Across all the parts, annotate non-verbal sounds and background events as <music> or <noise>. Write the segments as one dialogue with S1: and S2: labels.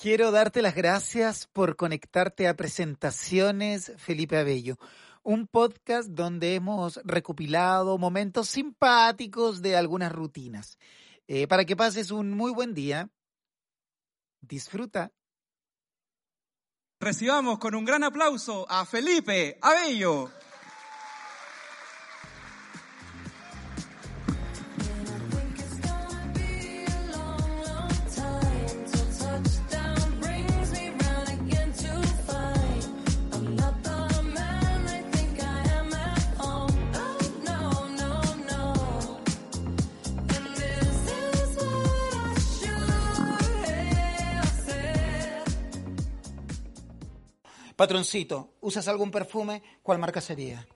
S1: Quiero darte las gracias por conectarte a Presentaciones Felipe Abello, un podcast donde hemos recopilado momentos simpáticos de algunas rutinas. Eh, para que pases un muy buen día, disfruta.
S2: Recibamos con un gran aplauso a Felipe Abello.
S1: Patroncito, ¿usas algún perfume? ¿Cuál marca sería?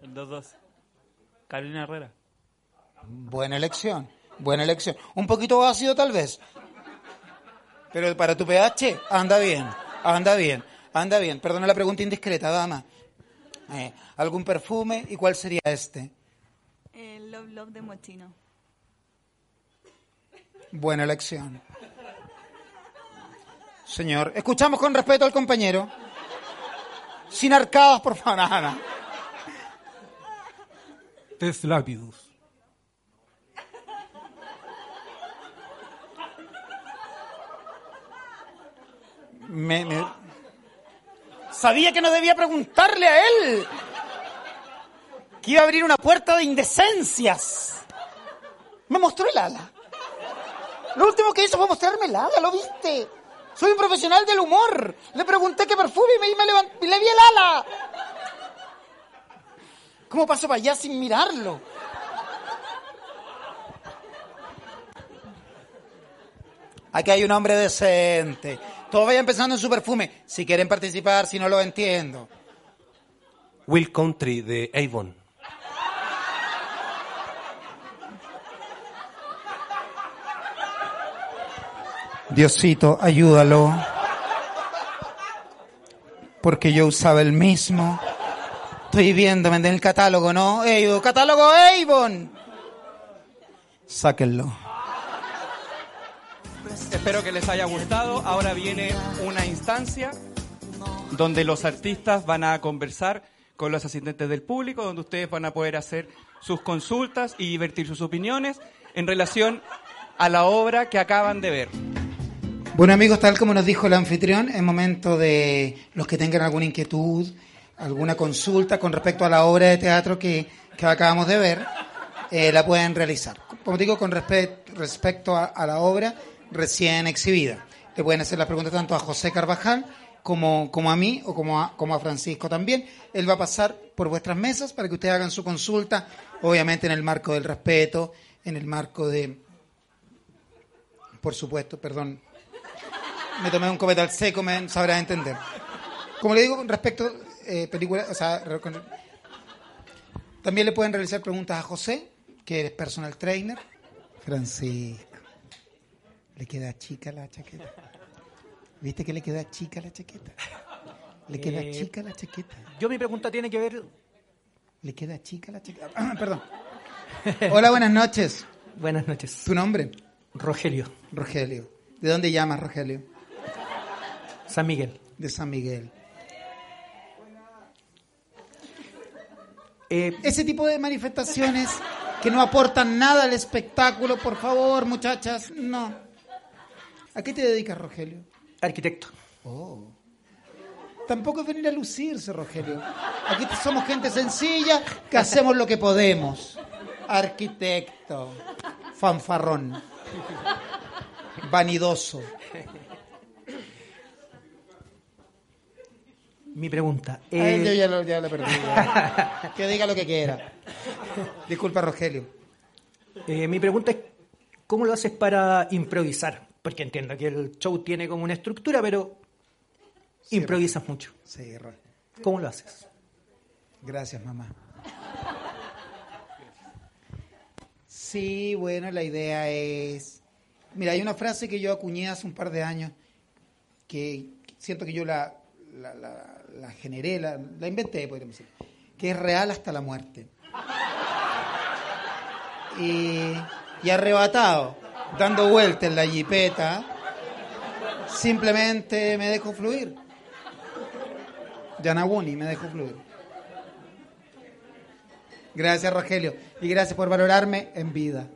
S3: El 2-2. Carolina Herrera.
S1: Buena elección, buena elección. Un poquito ácido tal vez. Pero para tu pH, anda bien, anda bien, anda bien. Perdona la pregunta indiscreta, dama. Eh, ¿Algún perfume y cuál sería este?
S4: El Love Love de Mochino.
S1: Buena elección. Señor, escuchamos con respeto al compañero. Sin arcadas, por favor. Nada.
S5: Test Lapidus.
S1: Me- me- Sabía que no debía preguntarle a él. Que iba a abrir una puerta de indecencias. Me mostró el ala. Lo último que hizo fue mostrarme el ala, ¿lo viste? Soy un profesional del humor. Le pregunté qué perfume y me, y me levan- y le vi el ala. ¿Cómo pasó para allá sin mirarlo? Aquí hay un hombre decente. Todos vayan pensando en su perfume. Si quieren participar, si no lo entiendo.
S6: Will Country de Avon.
S1: Diosito, ayúdalo. Porque yo usaba el mismo. Estoy viéndome en el catálogo, ¿no? Avon, catálogo Avon. Sáquenlo.
S2: Espero que les haya gustado. Ahora viene una instancia donde los artistas van a conversar con los asistentes del público, donde ustedes van a poder hacer sus consultas y divertir sus opiniones en relación a la obra que acaban de ver.
S1: Bueno amigos, tal como nos dijo el anfitrión, es momento de los que tengan alguna inquietud, alguna consulta con respecto a la obra de teatro que, que acabamos de ver, eh, la pueden realizar. Como digo, con respe- respecto a, a la obra recién exhibida. Le pueden hacer las preguntas tanto a José Carvajal como, como a mí o como a, como a Francisco también. Él va a pasar por vuestras mesas para que ustedes hagan su consulta, obviamente en el marco del respeto, en el marco de... Por supuesto, perdón, me tomé un copetal seco, me sabrás entender. Como le digo, con respecto eh, película, o sea, con- también le pueden realizar preguntas a José, que es personal trainer. Francisco, le queda chica la chaqueta. ¿Viste que le queda chica la chaqueta? Le queda
S5: Eh,
S1: chica la chaqueta.
S5: Yo mi pregunta tiene que ver...
S1: Le queda chica la chaqueta. Ah, perdón. Hola, buenas noches. <laughs>
S5: Buenas noches.
S1: ¿Tu nombre?
S5: Rogelio,
S1: Rogelio. ¿De dónde llamas, Rogelio?
S5: San Miguel.
S1: De San Miguel.
S5: Eh,
S1: Ese tipo de manifestaciones que no aportan nada al espectáculo, por favor, muchachas, no. ¿A qué te dedicas, Rogelio?
S5: arquitecto.
S1: Oh. Tampoco es venir a lucirse, Rogelio. Aquí somos gente sencilla que hacemos lo que podemos. Arquitecto, fanfarrón, vanidoso.
S5: Mi pregunta. Eh,
S1: yo ya lo, ya lo perdí. ya. <laughs> Que diga lo que quiera. Disculpa, Rogelio.
S5: eh, mi pregunta es, ¿cómo lo haces para improvisar? Porque entiendo que el show tiene como una estructura, pero improvisas mucho.
S1: Sí,
S5: ¿Cómo lo haces?
S1: Gracias, mamá. Sí, bueno, la idea es... Mira, hay una frase que yo acuñé hace un par de años que siento que yo la, la, la- la generé, la, la inventé, podríamos decir, que es real hasta la muerte. Y, y arrebatado, dando vueltas en la jipeta, simplemente me dejo fluir. Yanaguni, me dejo fluir. Gracias, Rogelio. Y gracias por valorarme en vida.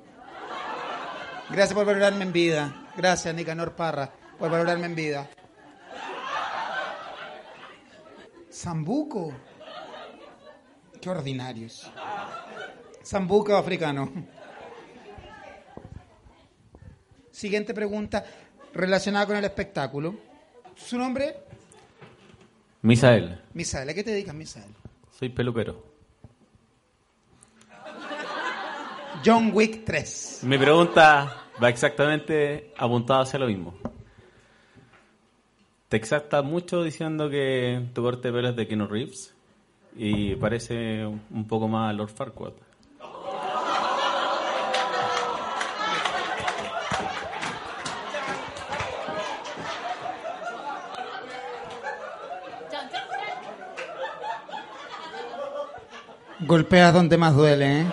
S1: Gracias por valorarme en vida. Gracias, Nicanor Parra, por valorarme en vida. Zambuco. Qué ordinarios. Zambuco africano. Siguiente pregunta relacionada con el espectáculo. ¿Su nombre?
S7: Misael,
S1: Misael. ¿A qué te dedicas, Misael?
S7: soy peluquero.
S1: John Wick 3.
S7: Mi pregunta va exactamente apuntada hacia lo mismo. Te exaltas mucho diciendo que tu corte de pelo es de Keanu Reeves y parece un poco más a Lord Farquaad.
S1: Golpeas donde más duele, ¿eh?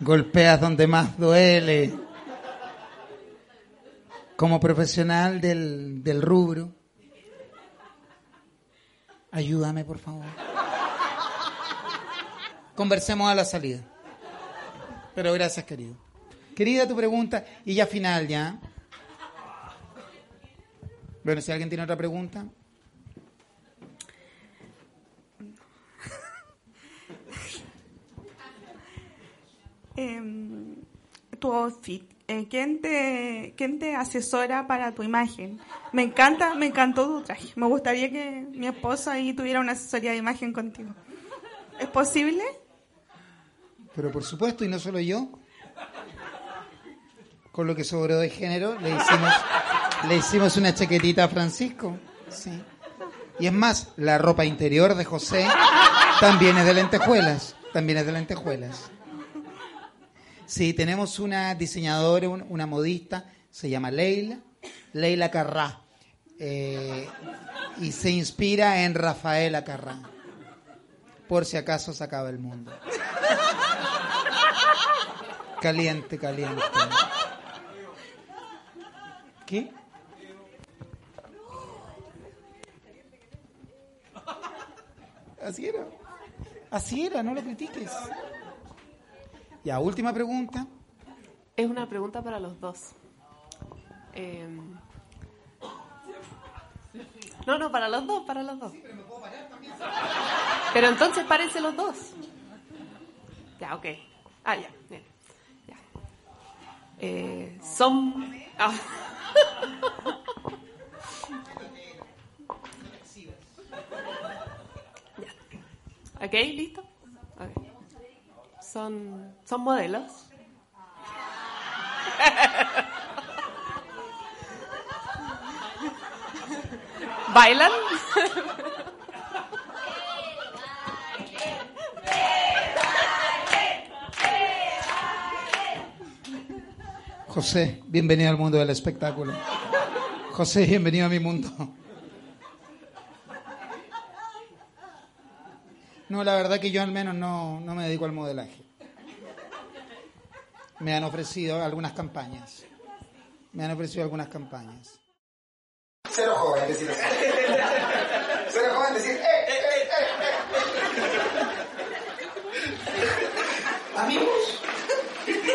S1: Golpeas donde más duele. Como profesional del, del rubro, ayúdame, por favor. Conversemos a la salida. Pero gracias, querido. Querida, tu pregunta, y ya final, ya. Bueno, si alguien tiene otra pregunta.
S4: Em, tu outfit. Eh, ¿quién, te, ¿Quién te asesora para tu imagen? Me encanta, me encantó tu traje. Me gustaría que mi esposo ahí tuviera una asesoría de imagen contigo. ¿Es posible?
S1: Pero por supuesto, y no solo yo. Con lo que sobró de género, le hicimos, le hicimos una chaquetita a Francisco. Sí. Y es más, la ropa interior de José también es de lentejuelas. También es de lentejuelas. Sí, tenemos una diseñadora, un- una modista, se llama Leila, Leila Carrá. Eh, y se inspira en Rafaela Carrá. Por si acaso se acaba el mundo. Caliente, caliente. ¿Qué? Así era. Así era, no lo critiques. Ya, última pregunta.
S8: Es una pregunta para los dos. Eh, No, no, para los dos, para los dos. Pero entonces párense los dos. Ya, ok. Ah, ya, bien. Ya. Eh, son... ah. <laughs> Ya. Ok, listo. Son, son modelos. ¿Bailan?
S1: José, bienvenido al mundo del espectáculo. José, bienvenido a mi mundo. No, la verdad que yo al menos no, no me dedico al modelaje. Me han ofrecido algunas campañas. Me han ofrecido algunas campañas. Cero joven decir así. <laughs> Cero joven decir, eh, eh, eh, eh. Amigos,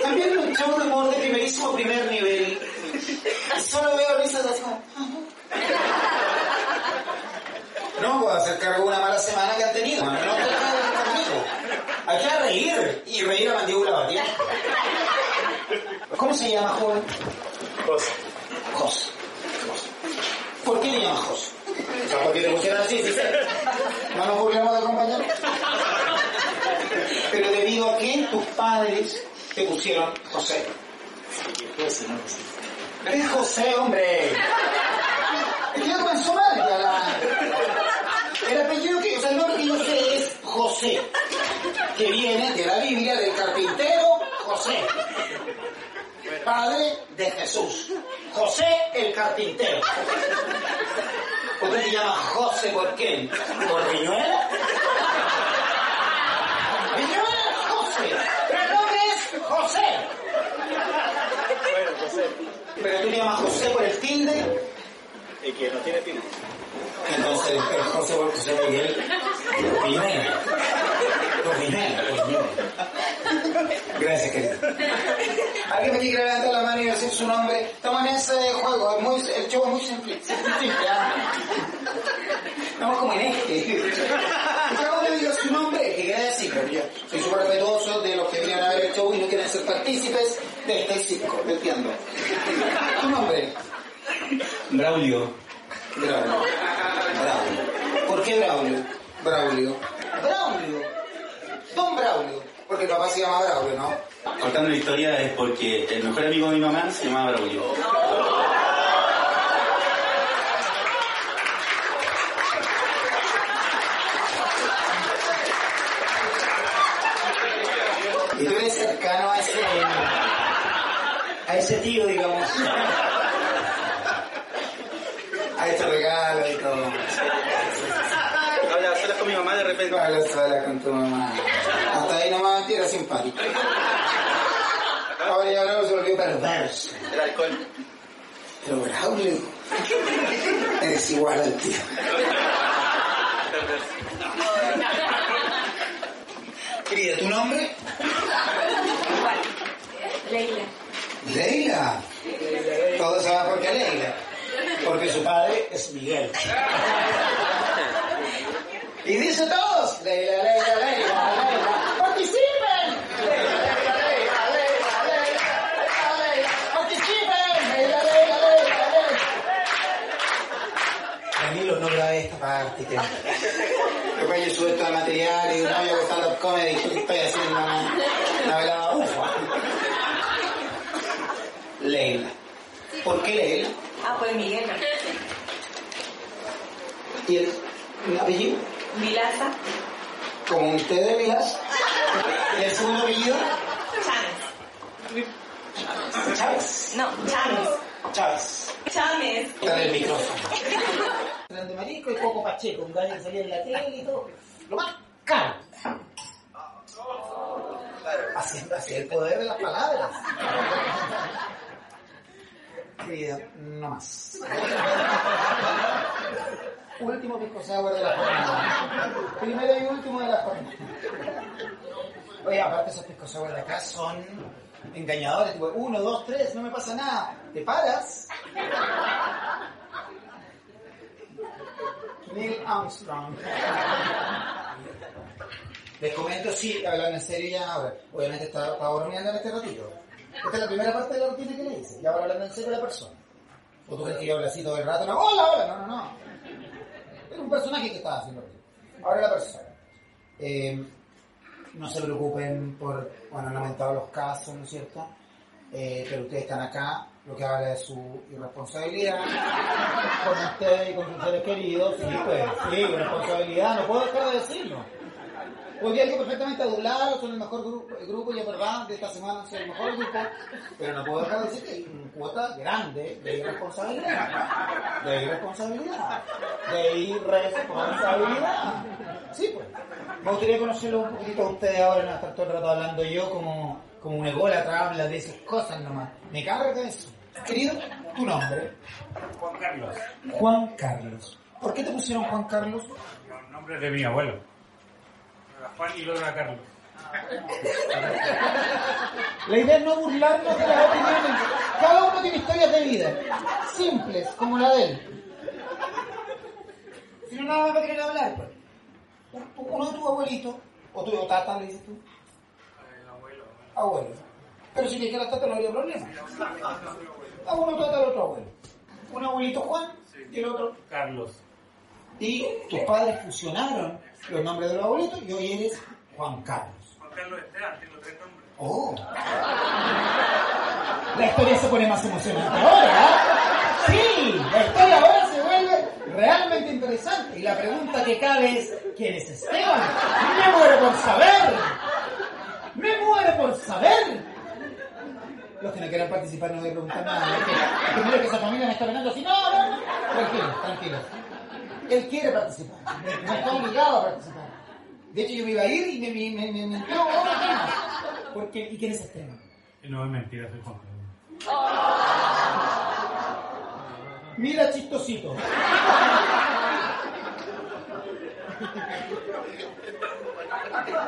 S1: también un show de humor de primerísimo primer nivel. Solo veo risas así como... No puedo hacer cargo de una mala semana que han tenido. Hay que reír y reír a mandíbula batida. ¿Cómo se llama, joven? Jos. Jos. ¿Por qué le llamas Jos? O sea, porque te pusieron así, ¿sí? ¿No nos burlamos del compañero? Pero debido a que tus padres te pusieron José. Es José, hombre. Que ya comenzó mal ya la... El apellido que, o sea, el nombre que yo sé es José, que viene de la Biblia del carpintero José, padre de Jesús. José el carpintero. ¿Usted se llama José por qué? ¿Por Viñuela? Viñuela José, pero el nombre es José.
S9: Bueno, José.
S1: Pero tú llamas José por el tilde,
S9: Y que no tiene tilde.
S1: entonces José por José Miguel Viñuela. Viñuela. Gracias, querido. Alguien me quiere levantar la mano y decir su nombre. Estamos en ese juego, es muy, el show es muy simple. Estamos como en este. Cada uno diga su nombre, que quiere decir, pero yo soy súper respetuoso de los que vienen a ver el show y no quieren ser partícipes de este circo, ¿me entiendo? ¿Tu nombre?
S9: Braulio.
S1: Braulio. Braulio. ¿Por qué Braulio? Braulio. Braulio. Don Braulio. Porque el papá se llama Braulio, ¿no?
S9: Contando la historia es porque el mejor amigo de mi mamá se llamaba Braulio.
S1: Y tú eres cercano a ese, a ese tío, digamos. A este regalo y todo.
S9: Repente.
S1: Habla sola con tu mamá. Hasta ahí nomás tira simpático. Ahora ya Braulio se volvió perverso.
S9: El alcohol.
S1: Pero Braulio, eres igual al tío. Querida, ¿tu nombre?
S10: Leila.
S1: Leila. Todos saben por qué Leila. Porque su padre es Miguel. Y dice todos, Leila, Leila, Leila, Leila, participen. Leila, Leila, Leila, Leila, Leila, Leila, participen. Leila, Leila, Leila, Leila. Danilo, no grabé esta parte. Que... Después yo subo todo el material y no, yo con stand-up comedy y estoy haciendo una, una velada ufa. Leila. ¿Por qué Leila?
S10: Ah, pues Miguel.
S1: ¿Y el, el apellido?
S10: Milaza.
S1: Como ustedes, Milas. ¿Y el segundo apellido?
S10: Chávez.
S1: Chávez.
S10: No, Chávez.
S1: Chávez.
S10: Chávez.
S1: Dale el micrófono. Grande Marico y Coco Pacheco, un gallo que salía en la tele y todo. Lo más caro. Así, así el poder de las palabras. Querida, no más. Último pisco sour de la jornada. Primero y último de la jornada. Oye, aparte esos pisco sour de acá son engañadores. Tipo, uno, dos, tres, no me pasa nada. Te paras. Neil Armstrong. Les comento, sí, hablando en serio ya ahora. Obviamente estaba, estaba bromeando en este ratito. Esta es la primera parte de la rutina que le hice. Ya ahora hablando en serio de la persona. ¿O tú crees que yo hablo así todo el rato? No, hola, hola, no, no, no. Era un personaje que estaba haciendo. Ahora la persona. Eh, no se preocupen por, bueno, han aumentado los casos, ¿no es cierto? Eh, pero ustedes están acá, lo que habla de su irresponsabilidad con ustedes y con sus seres queridos. Sí, pues, sí, irresponsabilidad, no puedo dejar de decirlo. Podría ir perfectamente adulado, son el mejor grupo, el grupo, y es verdad, de esta semana son el mejor grupo, pero no puedo dejar de decir que hay una cuota grande de irresponsabilidad. De irresponsabilidad. De irresponsabilidad. Sí, pues. Me gustaría conocerlo un poquito a ustedes ahora, no estar todo el rato hablando yo como, como un ególatra, habla de esas cosas nomás. Me carga de eso. Querido, tu nombre.
S3: Juan Carlos.
S1: Juan Carlos. ¿Por qué te pusieron Juan Carlos?
S3: El nombre de mi abuelo. Era Juan y luego era Carlos.
S1: La idea es no burlarnos de las opiniones. Cada uno tiene historias de vida, simples, como la de él. Si no, nada más va a querer hablar, pues. Uno de tus abuelitos, o tu tata, le dices tú.
S3: abuelo.
S1: Abuelo. Pero si te quieres tata, no habría problema. A uno trata al otro abuelo. Un abuelito Juan y el otro.
S3: Carlos.
S1: Y tus padres fusionaron los nombres de los abuelitos y hoy eres Juan Carlos.
S3: Juan Carlos Esteban, tengo tres nombres.
S1: Oh. La historia se pone más emocionante ahora. ¿ah? Sí, la historia ahora se vuelve realmente interesante. Y la pregunta que cabe es, ¿quién es Esteban? Me muero por saber. Me muero por saber. Los que no quieran participar no voy a preguntar nada. Es que, es que mira que esa familia me está mirando así. No, no, no. Tranquilo, tranquilo. Él quiere participar. No está obligado a participar. De hecho, yo me iba a ir y me me me me. Porque, ¿y quién es Esteban?
S3: No es mentira, soy Juan.
S1: Mira, chistosito.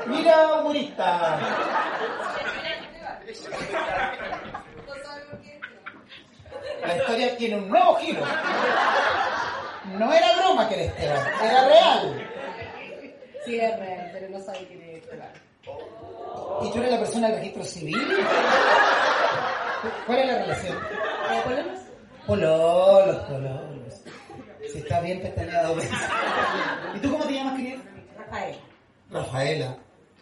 S1: Mira, humorista. La historia tiene un nuevo giro. No era broma que era Esteban, era real.
S10: Sí, es real, pero no sabe quién es Esteban.
S1: ¿Y tú eres la persona del registro civil? ¿Cuál es la relación?
S10: ¿Eh, ¿Pololos?
S1: Pololos, pololos. Si está bien pestañeado. ¿Y tú cómo te llamas, querida?
S10: Rafael,
S1: Rafaela.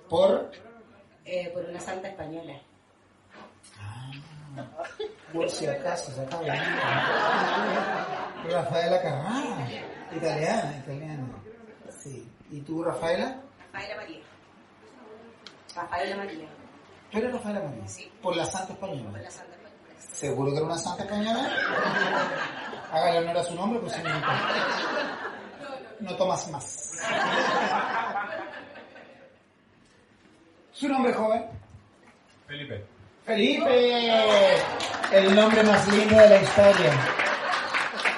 S1: Por.
S10: eh, por una santa española. <laughs>
S1: Por si acaso, se acaba de. Rafaela Carrara. Italiana, italiana. Sí. ¿Y tú, Rafaela?
S10: Rafaela María. Rafaela María.
S1: ¿Tú eres Rafaela María?
S10: Sí.
S1: Por la Santa Española.
S10: Por la santa española.
S1: ¿Seguro que era una Santa Española? Hágale honor a su nombre, pues si no, no tomas más. ¿Su nombre, joven?
S3: Felipe.
S1: Felipe, el nombre más lindo de la historia.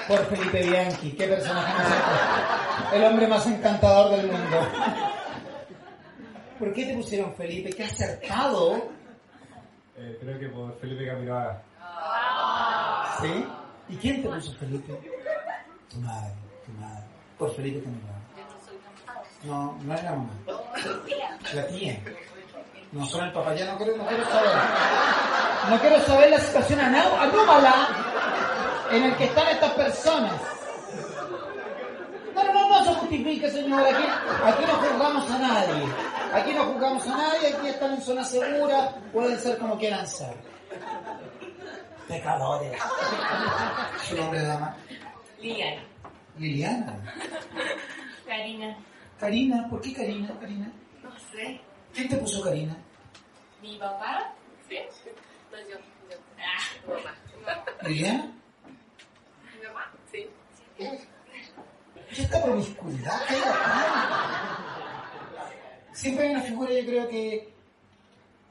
S1: Por Felipe Bianchi, qué personaje más encantador. El hombre más encantador del mundo. ¿Por qué te pusieron Felipe? Qué acertado.
S3: Eh, creo que por Felipe Camiroaga.
S1: ¿Sí? ¿Y quién te puso Felipe? Tu madre, tu madre. Por Felipe Camiroaga. No, no es la mamá. La tía. No son el papá, ya no quiero, no quiero saber. No quiero saber la situación anó- anómala en el que están estas personas. No, no, no, no se justifique, señor. Aquí, aquí no juzgamos a nadie. Aquí no juzgamos a nadie, aquí están en zona segura, pueden ser como quieran ser. Pecadores. ¿Su nombre dama?
S10: Liliana.
S1: Liliana.
S10: Karina.
S1: Karina, ¿por qué Karina? Karina.
S10: No sé.
S1: ¿Quién te puso Karina?
S10: ¿Mi papá? Sí. No, yo. yo. Ah, mamá.
S1: ¿Liliana?
S10: ¿Mi mamá? Sí.
S1: ¿Qué esta promiscuidad acá? Siempre hay una figura, yo creo que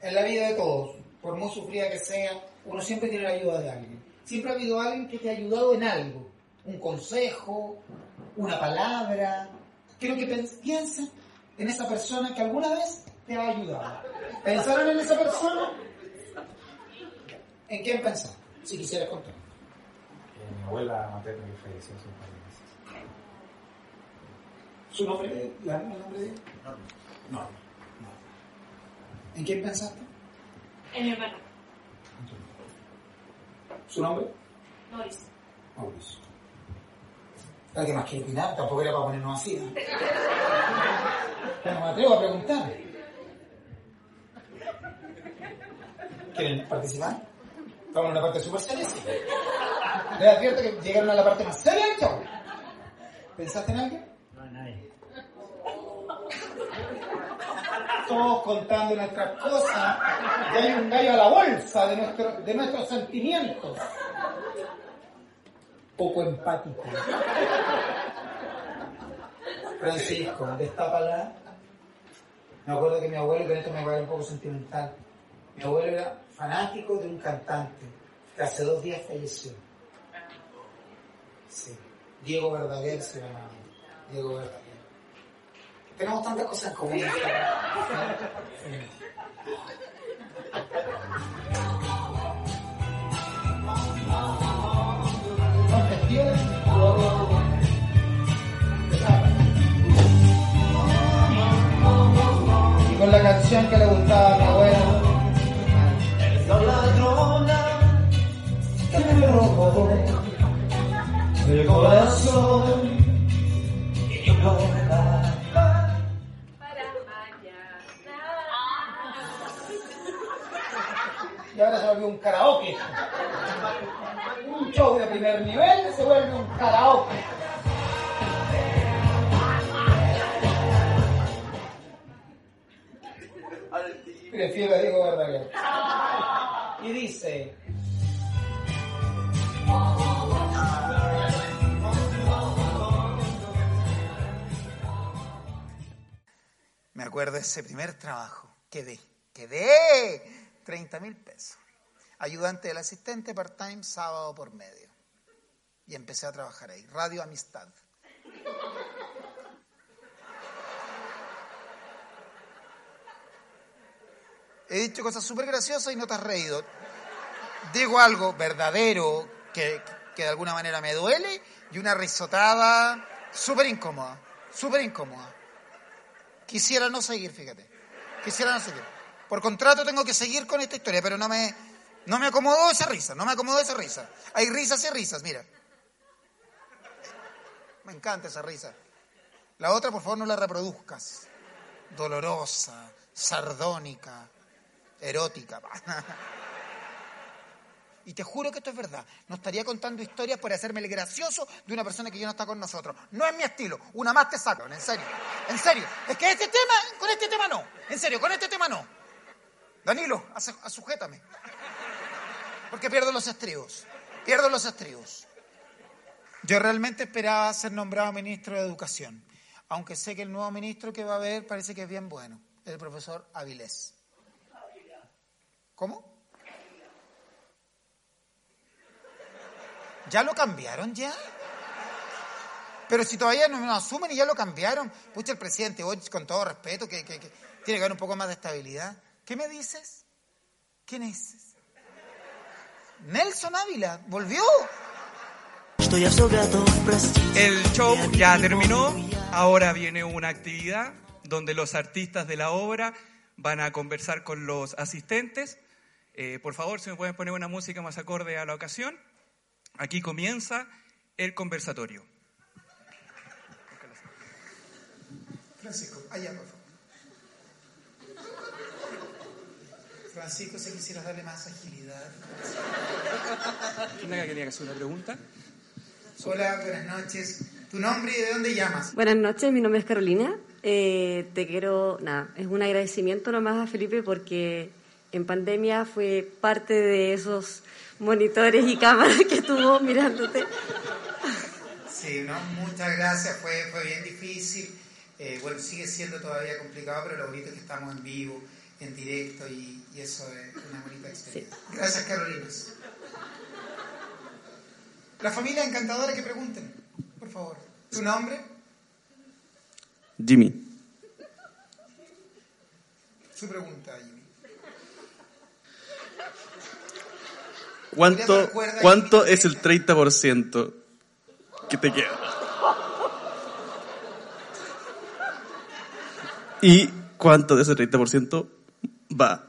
S1: en la vida de todos, por muy sufrida que sea, uno siempre tiene la ayuda de alguien. Siempre ha habido alguien que te ha ayudado en algo. Un consejo, una palabra. Quiero que piensen en esa persona que alguna vez te ha ayudado. ¿Pensaron en esa persona? ¿En quién pensaron? Si quisieras contar.
S3: Eh, mi abuela materna que falleció hace un par de meses.
S1: ¿Su nombre? ¿La- ¿El nombre de No. no. ¿En quién pensaste?
S10: En mi hermano.
S1: ¿Su nombre?
S10: Mauricio.
S1: Mauricio. ¿Para qué más quiero opinar? Tampoco era para ponernos así. ¿no? <laughs> Pero me atrevo a preguntar. ¿Quieren participar? Estamos en una parte súper seria. sí. Les advierto que llegaron a la parte más seria del show. ¿Pensaste en alguien?
S3: No, nadie.
S1: Todos contando nuestras cosas. Y hay un gallo a la bolsa de, nuestro, de nuestros sentimientos. Poco empático. Francisco, destápala. Me acuerdo que mi abuelo, con esto me a dar un poco sentimental. Mi abuelo era fanático de un cantante que hace dos días falleció. Sí. Diego Verdaguer se llamaba. Diego Verdaguer. Tenemos tantas cosas en común. Y con la canción que le gustaba a me robó
S11: el corazón y yo guardaba
S1: Y ahora se volvió un karaoke. primer nivel se vuelve un karaoke. Prefiero digo verdad Y dice. Acuerdo ese primer trabajo. Quedé, quedé 30 mil pesos. Ayudante del asistente part-time, sábado por medio. Y empecé a trabajar ahí. Radio Amistad. He dicho cosas súper graciosas y no te has reído. Digo algo verdadero que, que de alguna manera me duele y una risotada súper incómoda. Súper incómoda. Quisiera no seguir, fíjate. Quisiera no seguir. Por contrato tengo que seguir con esta historia, pero no me, no me acomodó esa risa, no me acomodó esa risa. Hay risas y risas, mira. Me encanta esa risa. La otra, por favor, no la reproduzcas. Dolorosa, sardónica, erótica. <laughs> Y te juro que esto es verdad. No estaría contando historias por hacerme el gracioso de una persona que ya no está con nosotros. No es mi estilo. Una más te saco, en serio. En serio. Es que este tema, con este tema no. En serio, con este tema no. Danilo, sujétame. Porque pierdo los estribos. Pierdo los estribos. Yo realmente esperaba ser nombrado ministro de Educación. Aunque sé que el nuevo ministro que va a haber parece que es bien bueno. El profesor Avilés. ¿Cómo? ¿Ya lo cambiaron ya? Pero si todavía no lo asumen y ya lo cambiaron. Pucha, el presidente hoy, con todo respeto, que, que, tiene que haber un poco más de estabilidad. ¿Qué me dices? ¿Quién es? Nelson Ávila, volvió.
S12: El show ya terminó. Ahora viene una actividad donde los artistas de la obra van a conversar con los asistentes. Eh, por favor, si me pueden poner una música más acorde a la ocasión. Aquí comienza el conversatorio.
S1: Francisco, allá, por favor. Francisco, si quisieras darle más agilidad.
S12: ¿Quién acá quería hacer una pregunta?
S1: Hola, buenas noches. ¿Tu nombre y de dónde llamas?
S13: Buenas noches, mi nombre es Carolina. Eh, te quiero, nada, es un agradecimiento nomás a Felipe porque en pandemia fue parte de esos monitores y cámaras que estuvo mirándote.
S1: Sí, no, muchas gracias, fue, fue bien difícil. Eh, bueno, sigue siendo todavía complicado, pero lo bonito es que estamos en vivo, en directo y, eso es una bonita experiencia. Gracias, Carolina. La familia encantadora que pregunten, por favor. ¿Tu nombre?
S7: Jimmy.
S1: Su pregunta, Jimmy.
S7: ¿Cuánto, cuánto es el 30% que te queda? ¿Y cuánto de ese 30% va?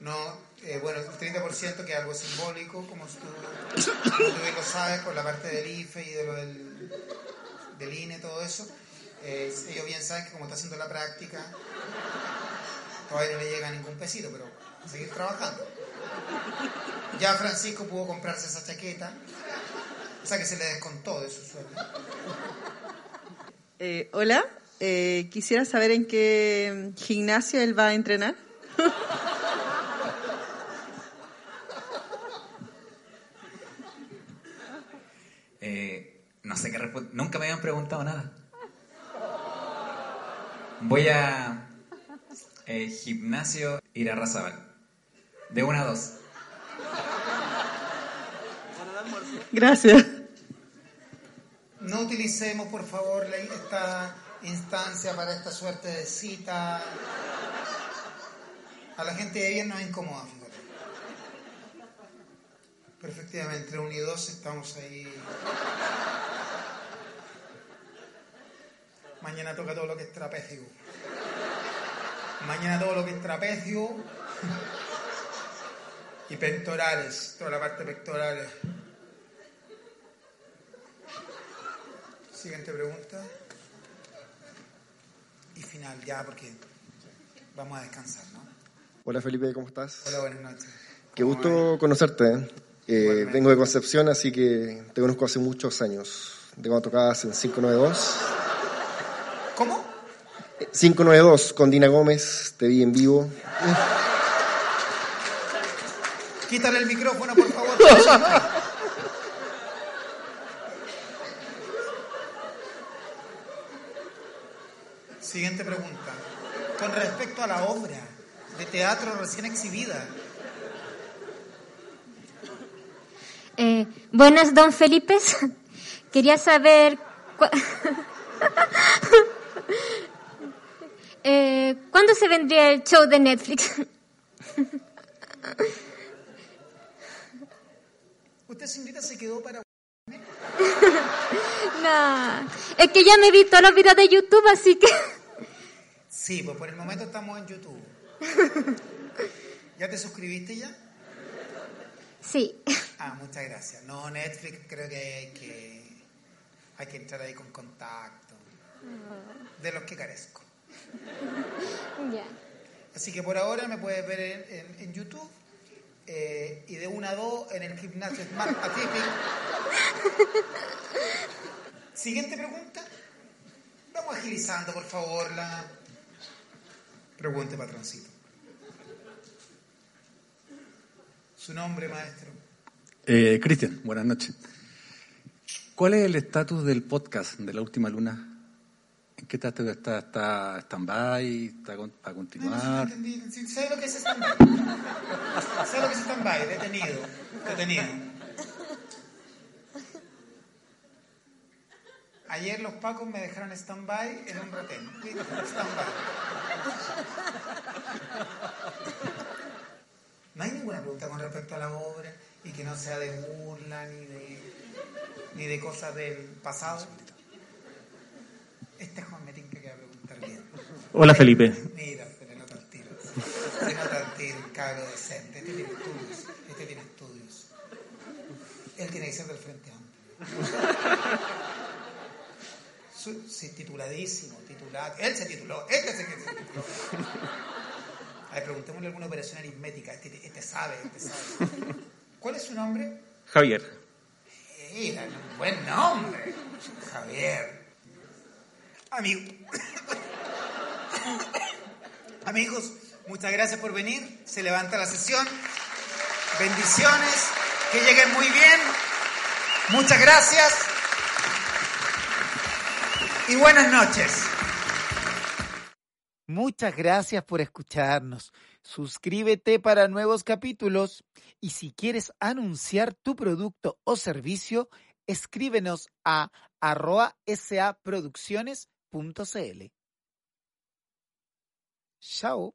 S1: No, eh, bueno, el 30% que es algo simbólico, como tú, tú bien lo sabes, por la parte del IFE y de lo del, del INE, todo eso. Eh, ellos bien saben que como está haciendo la práctica, Todavía no le llega ningún pesito, pero a seguir trabajando. Ya Francisco pudo comprarse esa chaqueta, o sea que se le descontó de su sueldo.
S14: Eh, hola, eh, quisiera saber en qué gimnasio él va a entrenar. <laughs>
S15: Eh, no sé qué Nunca me habían preguntado nada. Voy a eh, gimnasio Irarrazabal. De una a dos.
S14: Gracias.
S1: No utilicemos, por favor, esta instancia para esta suerte de cita. A la gente de bien nos incomoda, fíjate. Pero efectivamente, entre uno y dos estamos ahí. Mañana toca todo lo que es trapecio. Mañana todo lo que es trapecio <laughs> y pectorales, toda la parte pectorales. Siguiente pregunta. Y final, ya, porque vamos a descansar, ¿no?
S16: Hola Felipe, ¿cómo estás?
S1: Hola, buenas noches.
S16: Qué gusto conocerte. Eh, vengo de Concepción, así que te conozco hace muchos años. De cuando tocabas en 592.
S1: ¿Cómo?
S16: 592 con Dina Gómez, te vi en vivo.
S1: Quítale el micrófono, por favor. Siguiente pregunta. Con respecto a la obra de teatro recién exhibida,
S17: Eh, buenas, don Felipe. <laughs> Quería saber <laughs> Eh, cuándo se vendría el show de Netflix.
S1: usted señorita se quedó para... <laughs>
S17: no, es que ya me vi todos los videos de YouTube, así que <laughs>
S1: Sí, pues por el momento estamos en YouTube. <laughs> ¿Ya te suscribiste ya?
S17: sí.
S1: Ah, muchas gracias. No, Netflix creo que hay que, hay que entrar ahí con contacto, de los que carezco. <laughs>
S17: Ya.
S1: Así que por ahora me puedes ver en, en- en YouTube eh, y de una a dos en el gimnasio Smart <laughs> Pacific. Siguiente pregunta. Vamos agilizando, por favor, la pregunta, patroncito. Su nombre, maestro.
S3: Eh, Cristian, buenas noches. ¿Cuál es el estatus del podcast de la última luna? ¿En qué estatus está? ¿Está stand-by? ¿Está con- para
S1: No, no,
S3: continuar?
S1: entendí. Sí, sé lo que es stand-by. sé lo que es stand-by, detenido. Detenido. Ayer los pacos me dejaron stand-by en un retén. Stand-by. No hay ninguna pregunta con respecto a la obra y que no sea de burla ni de, ni de cosas del pasado. Este Juan Metín que queda preguntar bien.
S18: Hola, Felipe.
S1: Mira, se le nota el tiro. Se nota el tiro, cabro decente. Este tiene estudios. Este tiene estudios. Él tiene que ser del Frente Amplio. Sí, tituladísimo, titulado. Él se tituló. Este es el que se tituló. A ver, preguntémosle alguna operación aritmética. Este, este sabe, este sabe. ¿Cuál es su nombre?
S18: Javier.
S1: Mira, buen nombre. Javier. Amigo. Amigos, muchas gracias por venir. Se levanta la sesión. Bendiciones. Que lleguen muy bien. Muchas gracias. Y buenas noches.
S19: Muchas gracias por escucharnos. Suscríbete para nuevos capítulos y si quieres anunciar tu producto o servicio, escríbenos a arroba saproducciones.cl. So